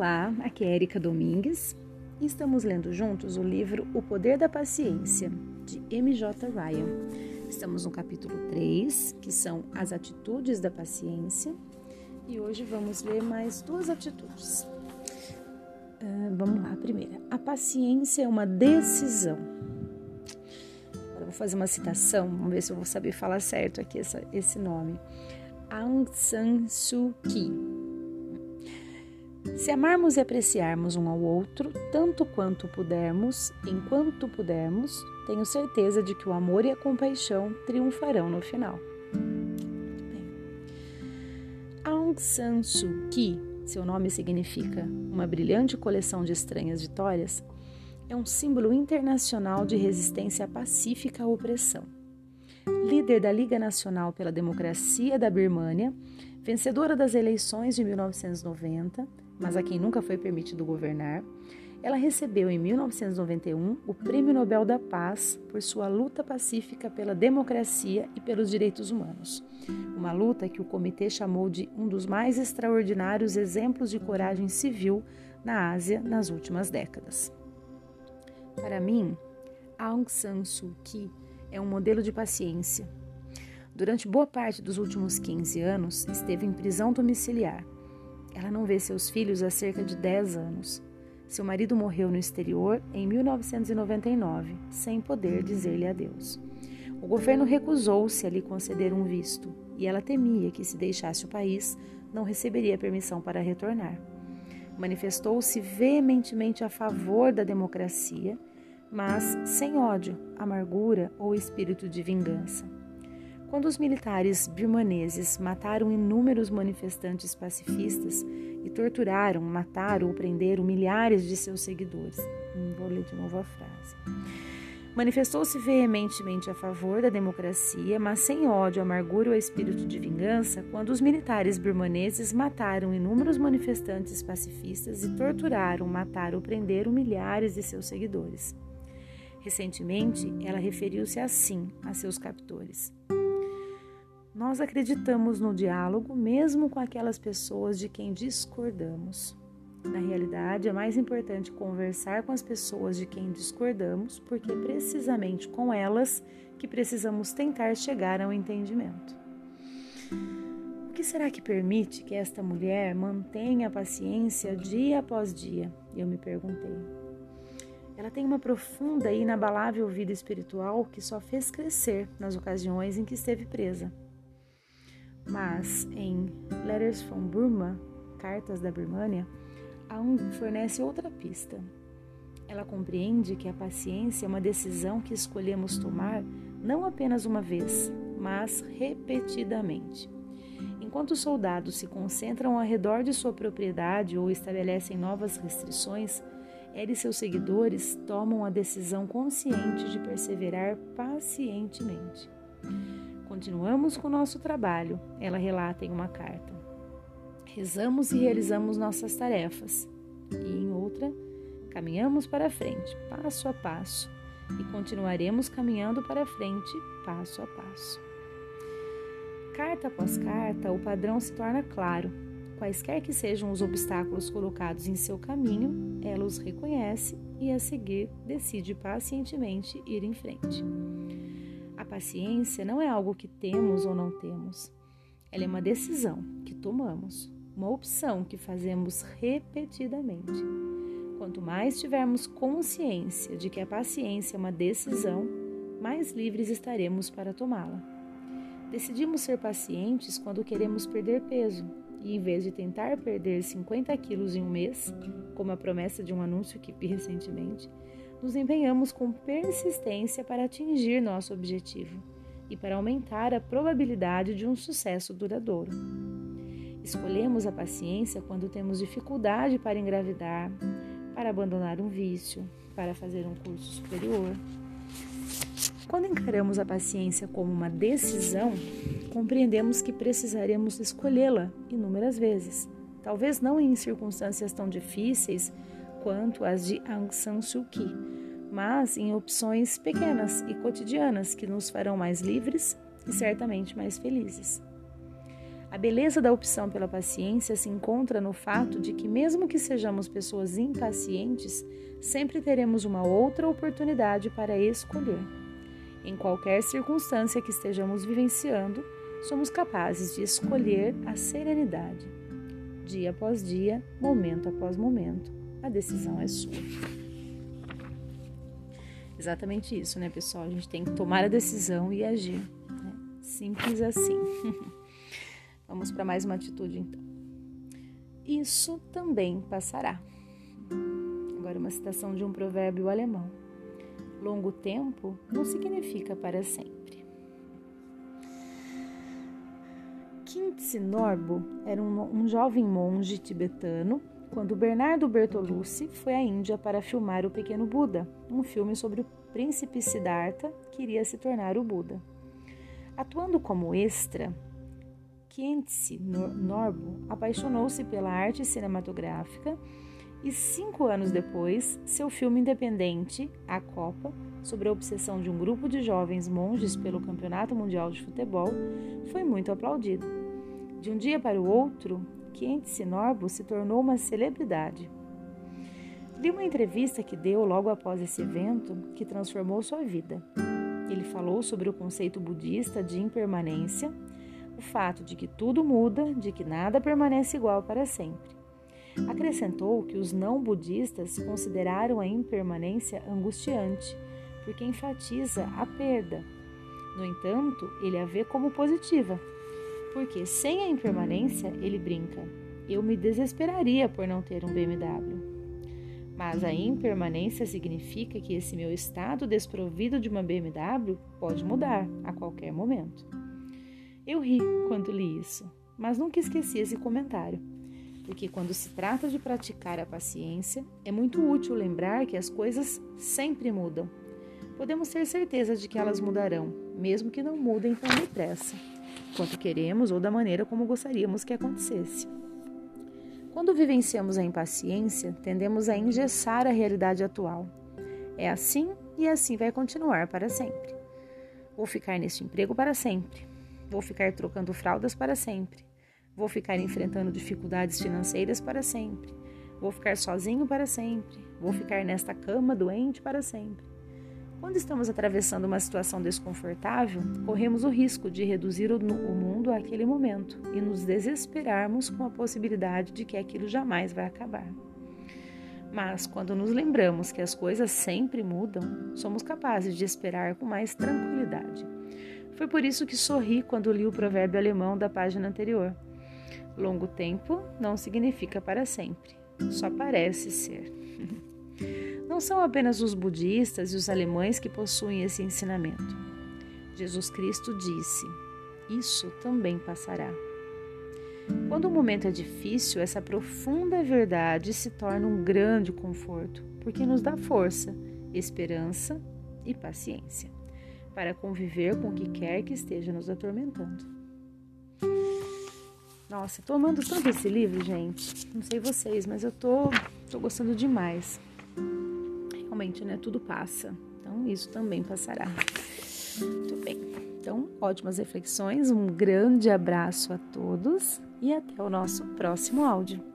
Olá, aqui é Erika Domingues e estamos lendo juntos o livro O Poder da Paciência, de M.J. Ryan. Estamos no capítulo 3, que são as atitudes da paciência, e hoje vamos ler mais duas atitudes. Uh, vamos lá, a primeira. A paciência é uma decisão. Agora vou fazer uma citação, vamos ver se eu vou saber falar certo aqui essa, esse nome. Aung San Suu Kyi se amarmos e apreciarmos um ao outro tanto quanto pudermos, enquanto pudermos, tenho certeza de que o amor e a compaixão triunfarão no final. Aung San Suu Kyi, seu nome significa uma brilhante coleção de estranhas vitórias, é um símbolo internacional de resistência pacífica à opressão. Líder da Liga Nacional pela Democracia da Birmânia, vencedora das eleições de 1990, mas a quem nunca foi permitido governar, ela recebeu em 1991 o Prêmio Nobel da Paz por sua luta pacífica pela democracia e pelos direitos humanos. Uma luta que o comitê chamou de um dos mais extraordinários exemplos de coragem civil na Ásia nas últimas décadas. Para mim, Aung San Suu Kyi é um modelo de paciência. Durante boa parte dos últimos 15 anos, esteve em prisão domiciliar ela não vê seus filhos há cerca de 10 anos. Seu marido morreu no exterior em 1999, sem poder dizer-lhe adeus. O governo recusou-se a lhe conceder um visto e ela temia que, se deixasse o país, não receberia permissão para retornar. Manifestou-se veementemente a favor da democracia, mas sem ódio, amargura ou espírito de vingança. Quando os militares birmaneses mataram inúmeros manifestantes pacifistas e torturaram, mataram ou prenderam milhares de seus seguidores. Hum, vou ler de novo a frase. Manifestou-se veementemente a favor da democracia, mas sem ódio, amargura ou espírito de vingança, quando os militares birmaneses mataram inúmeros manifestantes pacifistas e torturaram, mataram ou prenderam milhares de seus seguidores. Recentemente, ela referiu-se assim a seus captores. Nós acreditamos no diálogo mesmo com aquelas pessoas de quem discordamos. Na realidade, é mais importante conversar com as pessoas de quem discordamos, porque é precisamente com elas que precisamos tentar chegar ao entendimento. O que será que permite que esta mulher mantenha a paciência dia após dia? Eu me perguntei. Ela tem uma profunda e inabalável vida espiritual que só fez crescer nas ocasiões em que esteve presa. Mas em Letters from Burma, Cartas da Birmânia, Aung fornece outra pista. Ela compreende que a paciência é uma decisão que escolhemos tomar não apenas uma vez, mas repetidamente. Enquanto os soldados se concentram ao redor de sua propriedade ou estabelecem novas restrições, ela e seus seguidores tomam a decisão consciente de perseverar pacientemente. Continuamos com o nosso trabalho, ela relata em uma carta. Rezamos e realizamos nossas tarefas. E em outra, caminhamos para frente, passo a passo, e continuaremos caminhando para frente, passo a passo. Carta após carta, o padrão se torna claro. Quaisquer que sejam os obstáculos colocados em seu caminho, ela os reconhece e, a seguir, decide pacientemente ir em frente. Paciência não é algo que temos ou não temos. Ela é uma decisão que tomamos, uma opção que fazemos repetidamente. Quanto mais tivermos consciência de que a paciência é uma decisão, mais livres estaremos para tomá-la. Decidimos ser pacientes quando queremos perder peso e, em vez de tentar perder 50 quilos em um mês, como a promessa de um anúncio que vi recentemente, nos empenhamos com persistência para atingir nosso objetivo e para aumentar a probabilidade de um sucesso duradouro. Escolhemos a paciência quando temos dificuldade para engravidar, para abandonar um vício, para fazer um curso superior. Quando encaramos a paciência como uma decisão, compreendemos que precisaremos escolhê-la inúmeras vezes. Talvez não em circunstâncias tão difíceis quanto as de Aung San Suu Kyi, mas em opções pequenas e cotidianas que nos farão mais livres e certamente mais felizes. A beleza da opção pela paciência se encontra no fato de que, mesmo que sejamos pessoas impacientes, sempre teremos uma outra oportunidade para escolher. Em qualquer circunstância que estejamos vivenciando, somos capazes de escolher a serenidade. Dia após dia, momento após momento, a decisão é sua. Exatamente isso, né, pessoal? A gente tem que tomar a decisão e agir. Né? Simples assim. Vamos para mais uma atitude então. Isso também passará. Agora, uma citação de um provérbio alemão: Longo tempo não significa para sempre. Kintse Norbo era um, um jovem monge tibetano quando Bernardo Bertolucci foi à Índia para filmar O Pequeno Buda, um filme sobre o príncipe Siddhartha que iria se tornar o Buda. Atuando como extra, Kentse Norbo apaixonou-se pela arte cinematográfica e cinco anos depois, seu filme independente, A Copa, sobre a obsessão de um grupo de jovens monges pelo Campeonato Mundial de Futebol, foi muito aplaudido. De um dia para o outro, Kentse Norbo se tornou uma celebridade. Li uma entrevista que deu logo após esse evento que transformou sua vida. Ele falou sobre o conceito budista de impermanência o fato de que tudo muda, de que nada permanece igual para sempre. Acrescentou que os não budistas consideraram a impermanência angustiante, porque enfatiza a perda. No entanto, ele a vê como positiva, porque sem a impermanência, ele brinca, eu me desesperaria por não ter um BMW. Mas a impermanência significa que esse meu estado desprovido de uma BMW pode mudar a qualquer momento. Eu ri quando li isso, mas nunca esqueci esse comentário, porque quando se trata de praticar a paciência, é muito útil lembrar que as coisas sempre mudam. Podemos ter certeza de que elas mudarão, mesmo que não mudem tão depressa, quanto queremos ou da maneira como gostaríamos que acontecesse. Quando vivenciamos a impaciência, tendemos a engessar a realidade atual. É assim e assim vai continuar para sempre. Vou ficar neste emprego para sempre. Vou ficar trocando fraldas para sempre. Vou ficar enfrentando dificuldades financeiras para sempre. Vou ficar sozinho para sempre. Vou ficar nesta cama doente para sempre. Quando estamos atravessando uma situação desconfortável, corremos o risco de reduzir o mundo àquele momento e nos desesperarmos com a possibilidade de que aquilo jamais vai acabar. Mas quando nos lembramos que as coisas sempre mudam, somos capazes de esperar com mais tranquilidade. Foi por isso que sorri quando li o provérbio alemão da página anterior. Longo tempo não significa para sempre, só parece ser. Não são apenas os budistas e os alemães que possuem esse ensinamento. Jesus Cristo disse: Isso também passará. Quando o momento é difícil, essa profunda verdade se torna um grande conforto, porque nos dá força, esperança e paciência para conviver com o que quer que esteja nos atormentando. Nossa, tô amando tanto esse livro, gente. Não sei vocês, mas eu tô, tô gostando demais. Realmente, né? Tudo passa. Então, isso também passará. Muito bem. Então, ótimas reflexões. Um grande abraço a todos e até o nosso próximo áudio.